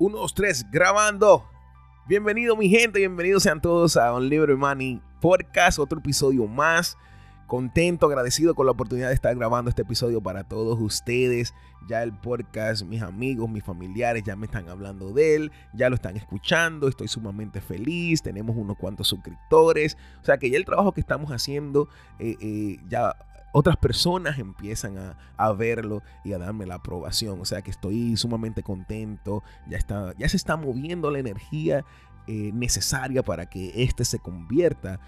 1, 2, 3, grabando. Bienvenido mi gente, bienvenidos sean todos a Un Libre Money Podcast, otro episodio más. Contento, agradecido con la oportunidad de estar grabando este episodio para todos ustedes. Ya el podcast, mis amigos, mis familiares ya me están hablando de él, ya lo están escuchando, estoy sumamente feliz, tenemos unos cuantos suscriptores. O sea que ya el trabajo que estamos haciendo eh, eh, ya otras personas empiezan a, verlo y a darme la aprobación. O sea que estoy sumamente contento. Ya, está, ya se está moviendo la energía eh, necesaria para que este se convierta,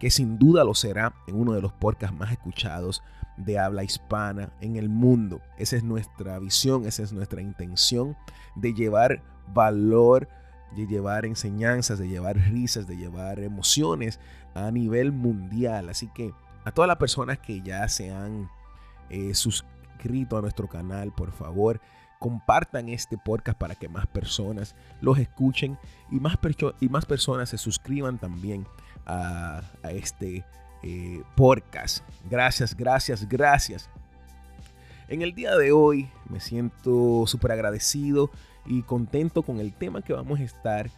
que sin duda lo será en uno de los podcasts más escuchados de habla hispana en el mundo. Esa es nuestra visión, esa es nuestra intención de llevar valor, de llevar enseñanzas, de llevar risas, de llevar emociones a nivel mundial. Así que a todas las personas que ya se han eh, suscrito a nuestro canal, por favor, compartan este podcast para que más personas los escuchen y más, y más personas se suscriban también a, este eh, podcast. Gracias, gracias, gracias. En el día de hoy me siento súper agradecido y contento con el tema que vamos a estar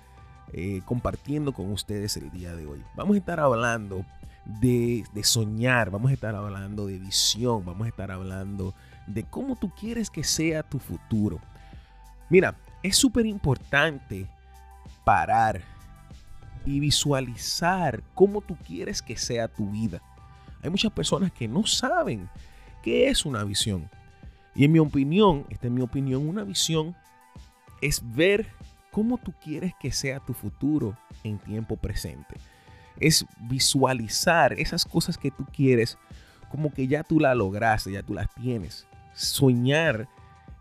eh, compartiendo con ustedes el día de hoy. Vamos a estar hablando de, soñar, vamos a estar hablando de visión, vamos a estar hablando de cómo tú quieres que sea tu futuro. Mira, es súper importante parar y visualizar cómo tú quieres que sea tu vida. Hay muchas personas que no saben qué es una visión. Y en mi opinión, esta es mi opinión, una visión es ver cómo tú quieres que sea tu futuro en tiempo presente es visualizar esas cosas que tú quieres como que ya tú las lograste, ya tú las tienes. Soñar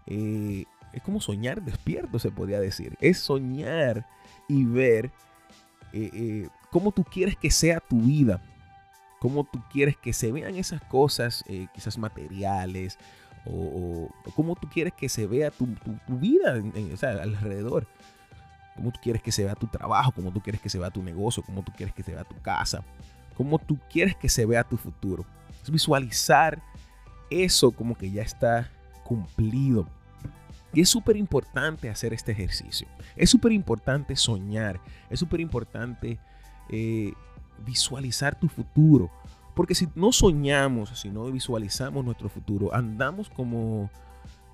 eh, es como soñar despierto, se podría decir. Es soñar y ver eh, eh, cómo tú quieres que sea tu vida, cómo tú quieres que se vean esas cosas, quizás materiales, o, cómo tú quieres que se vea tu, vida alrededor cómo tú quieres que se vea tu trabajo, cómo tú quieres que se vea tu negocio, cómo tú quieres que se vea tu casa, cómo tú quieres que se vea tu futuro. Es visualizar eso como que ya está cumplido. Y es súper importante hacer este ejercicio. Es súper importante soñar. Es súper importante eh, visualizar tu futuro. Porque si no soñamos, si no visualizamos nuestro futuro, andamos como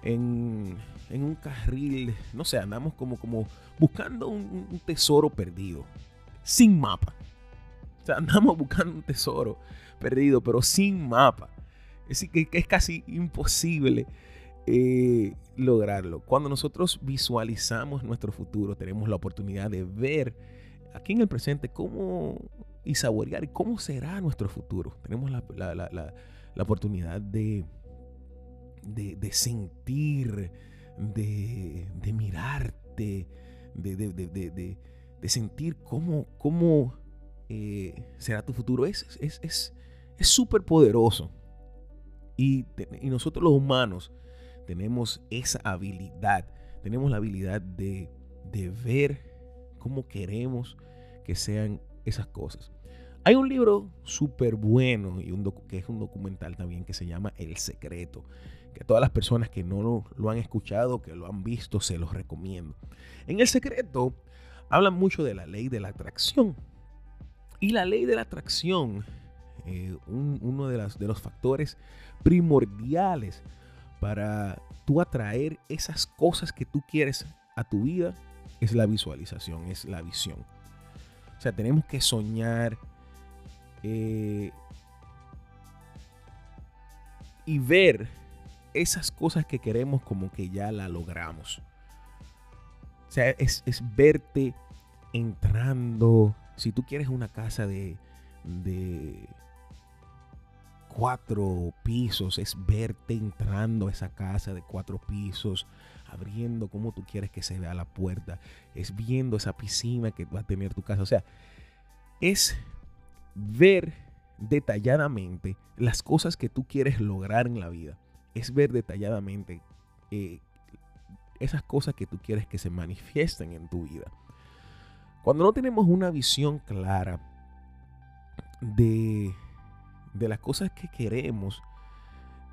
en, un carril, no sé, andamos como, como buscando un, tesoro perdido, sin mapa. O sea, andamos buscando un tesoro perdido, pero sin mapa. Es que, es casi imposible eh, lograrlo. Cuando nosotros visualizamos nuestro futuro, tenemos la oportunidad de ver aquí en el presente cómo y saborear cómo será nuestro futuro. Tenemos la, la oportunidad de de, sentir, de, mirarte, de, sentir cómo, cómo eh, será tu futuro. Es súper es, poderoso. Y, y, nosotros los humanos tenemos esa habilidad, tenemos la habilidad de, ver cómo queremos que sean esas cosas. Hay un libro súper bueno y un que es un documental también que se llama El Secreto que todas las personas que no lo, han escuchado, que lo han visto, se los recomiendo. En el secreto hablan mucho de la ley de la atracción. Y la ley de la atracción, eh, uno de, las, de los factores primordiales para tú atraer esas cosas que tú quieres a tu vida, es la visualización, es la visión. O sea, tenemos que soñar eh, y ver esas cosas que queremos como que ya la logramos. O sea, es, verte entrando. Si tú quieres una casa de cuatro pisos, es verte entrando a esa casa de cuatro pisos, abriendo como tú quieres que se vea la puerta, es viendo esa piscina que va a tener tu casa. O sea, es ver detalladamente las cosas que tú quieres lograr en la vida es ver detalladamente eh, esas cosas que tú quieres que se manifiesten en tu vida. Cuando no tenemos una visión clara de, de las cosas que queremos,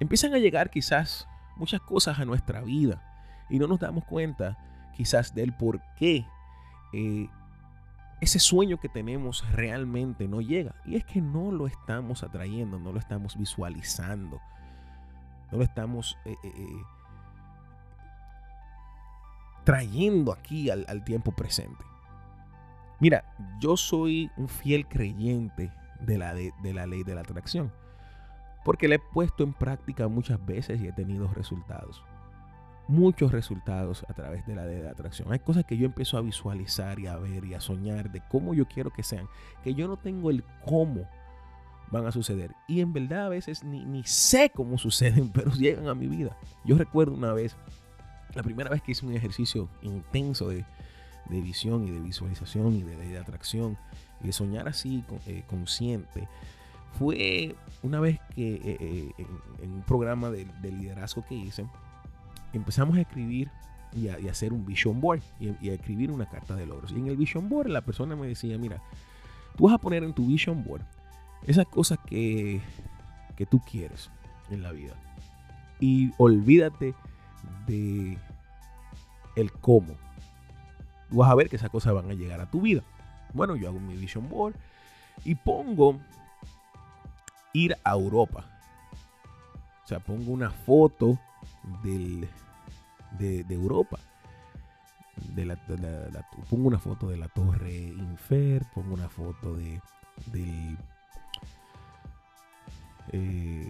empiezan a llegar quizás muchas cosas a nuestra vida y no nos damos cuenta quizás del por qué eh, ese sueño que tenemos realmente no llega. Y es que no lo estamos atrayendo, no lo estamos visualizando, no lo estamos eh, eh, trayendo aquí al, tiempo presente. Mira, yo soy un fiel creyente de la, de la ley de la atracción, porque la he puesto en práctica muchas veces y he tenido resultados muchos resultados a través de la de atracción. Hay cosas que yo empiezo a visualizar y a ver y a soñar de cómo yo quiero que sean, que yo no tengo el cómo van a suceder. Y en verdad a veces ni, ni sé cómo suceden, pero llegan a mi vida. Yo recuerdo una vez, la primera vez que hice un ejercicio intenso de, visión y de visualización y de, atracción y de soñar así eh, consciente, fue una vez que eh, eh, en, un programa de liderazgo que hice, empezamos a escribir y a, hacer un vision board y, a escribir una carta de logros. Y en el vision board la persona me decía, mira, tú vas a poner en tu vision board esas cosas que, que tú quieres en la vida. Y olvídate de el cómo. Tú vas a ver que esas cosas van a llegar a tu vida. Bueno, yo hago mi vision board y pongo ir a Europa. O sea, pongo una foto del, de, Europa. Pongo una foto de la Torre Infer, pongo una foto de del eh,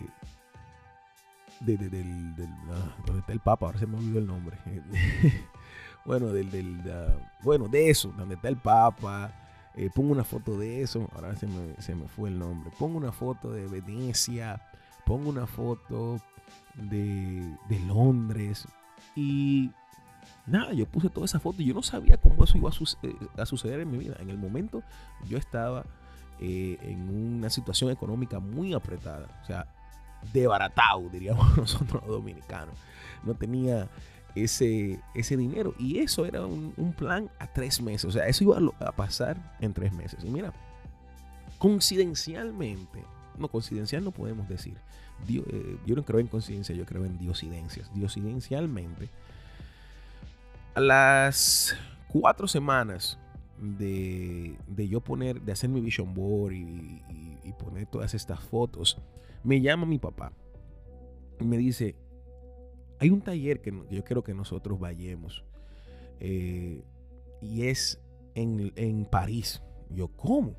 de, del, ah, donde está el Papa, ahora se me olvidó el nombre. bueno, del, del bueno, de eso, donde está el Papa. Eh, pongo una foto de eso, ahora se me, se me fue el nombre. Pongo una foto de Venecia, pongo una foto de, de Londres, y nada, yo puse toda esa foto y yo no sabía cómo eso iba a, a suceder en mi vida. En el momento yo estaba eh, en una situación económica muy apretada, o sea, debaratado, diríamos nosotros los dominicanos. No tenía ese, ese dinero y eso era un, plan a tres meses, o sea, eso iba a, pasar en tres meses. Y mira, coincidencialmente, no, coincidencial no podemos decir. Eh, yo no creo en coincidencia, yo creo en diosidencias. Diosidencialmente, a las cuatro semanas de, yo poner, de hacer mi vision board y, poner todas estas fotos, me llama mi papá y me dice, hay un taller que yo quiero que nosotros vayamos eh, y es en, en París. Yo, ¿cómo?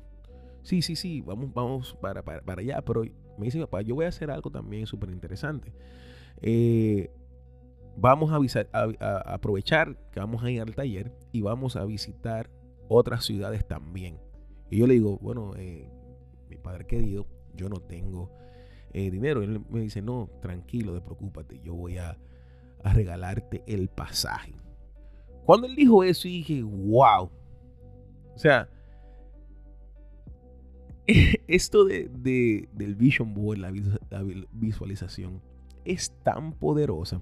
Sí, sí, sí, vamos, vamos para, para, allá, pero me dice papá, yo voy a hacer algo también súper interesante. Eh, vamos a, aprovechar que vamos a ir al taller y vamos a visitar otras ciudades también. Y yo le digo, bueno, eh, mi padre querido, yo no tengo eh, dinero. él me dice, no, tranquilo, de preocúpate, yo voy a, a regalarte el pasaje. Cuando él dijo eso, dije, wow. O sea, esto de, del vision board, la, visualización, es tan poderosa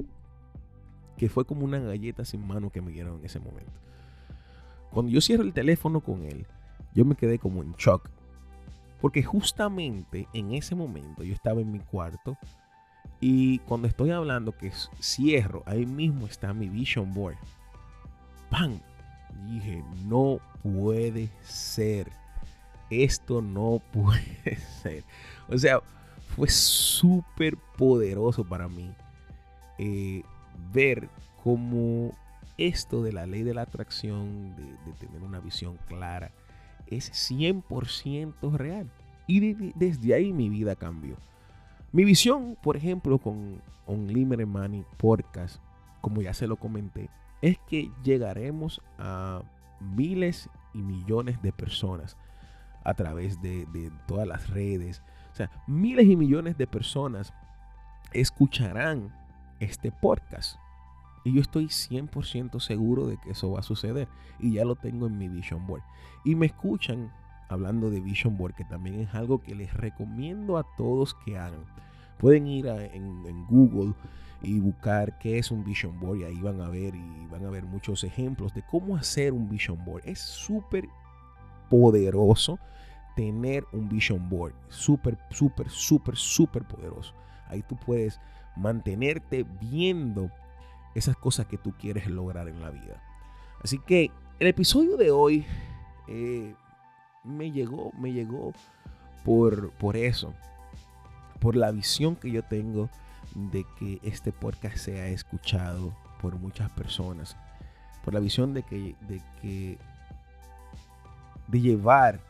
que fue como una galleta sin mano que me dieron en ese momento. Cuando yo cierro el teléfono con él, yo me quedé como en shock. Porque justamente en ese momento yo estaba en mi cuarto y cuando estoy hablando que cierro, ahí mismo está mi vision board. ¡Pam! dije, no puede ser esto no puede ser. O sea, fue súper poderoso para mí eh, ver cómo esto de la ley de la atracción, de, tener una visión clara, es 100% real. Y desde ahí mi vida cambió. Mi visión, por ejemplo, con Unlimited Money Podcast, como ya se lo comenté, es que llegaremos a miles y millones de personas a través de, todas las redes. O sea, miles y millones de personas escucharán este podcast. Y yo estoy 100% seguro de que eso va a suceder. Y ya lo tengo en mi Vision Board. Y me escuchan hablando de Vision Board, que también es algo que les recomiendo a todos que hagan. Pueden ir en, en, Google y buscar qué es un Vision Board y ahí van a ver y van a ver muchos ejemplos de cómo hacer un Vision Board. Es súper poderoso tener un vision board. Súper, súper, súper, súper poderoso. Ahí tú puedes mantenerte viendo esas cosas que tú quieres lograr en la vida. Así que el episodio de hoy eh, me llegó, me llegó por, por eso, por la visión que yo tengo de que este podcast sea escuchado por muchas personas, por la visión de que, de que de llevar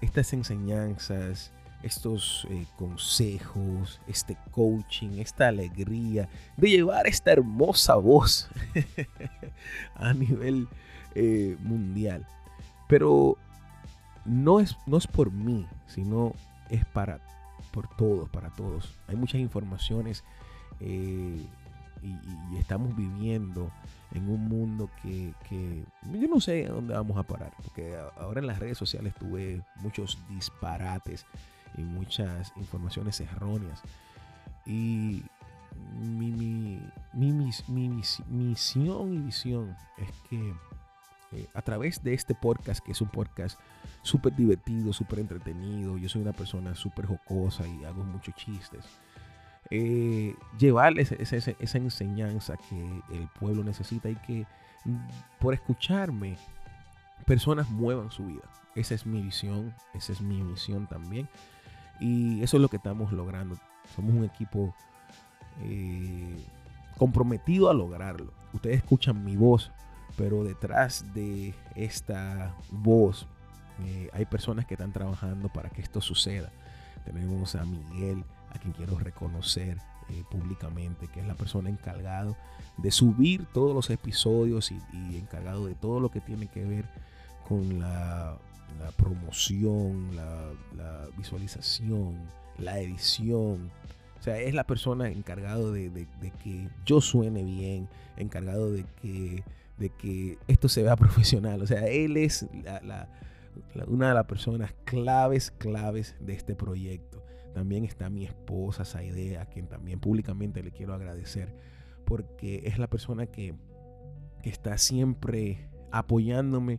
estas enseñanzas, estos eh, consejos, este coaching, esta alegría, de llevar esta hermosa voz a nivel eh, mundial. Pero no es, no es por mí, sino es para por todos, para todos. Hay muchas informaciones eh, y, estamos viviendo en un mundo que, que, yo no sé a dónde vamos a parar, porque ahora en las redes sociales tuve muchos disparates y muchas informaciones erróneas. Y mi, mi, mi, mi misión y visión es que eh, a través de este podcast, que es un podcast súper divertido, súper entretenido, yo soy una persona súper jocosa y hago muchos chistes, eh, llevarles esa, enseñanza que el pueblo necesita y que mm, por escucharme personas muevan su vida. Esa es mi visión, esa es mi misión también. Y eso es lo que estamos logrando. Somos un equipo eh, comprometido a lograrlo. Ustedes escuchan mi voz, pero detrás de esta voz eh, hay personas que están trabajando para que esto suceda. Tenemos a Miguel, a quien quiero reconocer eh, públicamente, que es la persona encargado de subir todos los episodios y, encargado de todo lo que tiene que ver con la, promoción, la, visualización, la edición. O sea, es la persona encargado de, que yo suene bien, encargado de que de que esto se vea profesional. O sea, él es una de las personas claves, claves de este proyecto. También está mi esposa Saidea, a quien también públicamente le quiero agradecer, porque es la persona que está siempre apoyándome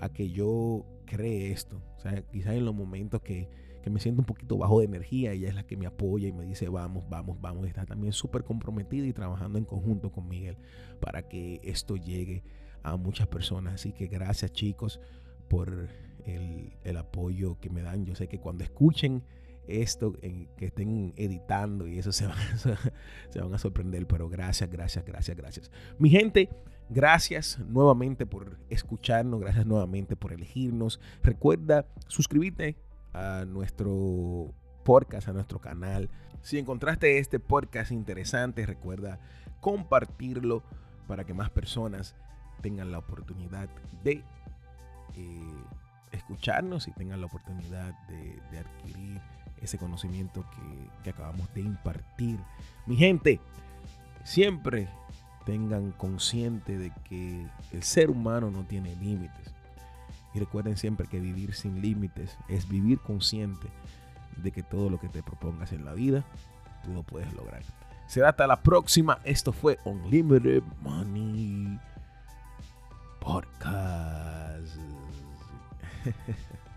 a que yo cree esto. O sea, quizás en los momentos que, que me siento un poquito bajo de energía, ella es la que me apoya y me dice, vamos, vamos, vamos. Está también súper comprometida y trabajando en conjunto con Miguel para que esto llegue a muchas personas. Así que gracias chicos por el, apoyo que me dan. Yo sé que cuando escuchen esto, que estén editando y eso se van, se van a sorprender, pero gracias, gracias, gracias, gracias. Mi gente, gracias nuevamente por escucharnos, gracias nuevamente por elegirnos. Recuerda suscribirte a nuestro podcast, a nuestro canal. Si encontraste este podcast interesante, recuerda compartirlo para que más personas tengan la oportunidad de eh, escucharnos y tengan la oportunidad de, adquirir ese conocimiento que, que acabamos de impartir. Mi gente, siempre tengan consciente de que el ser humano no tiene límites. Y recuerden siempre que vivir sin límites es vivir consciente de que todo lo que te propongas en la vida, tú lo puedes lograr. Será hasta la próxima. Esto fue Unlimited Money Podcast.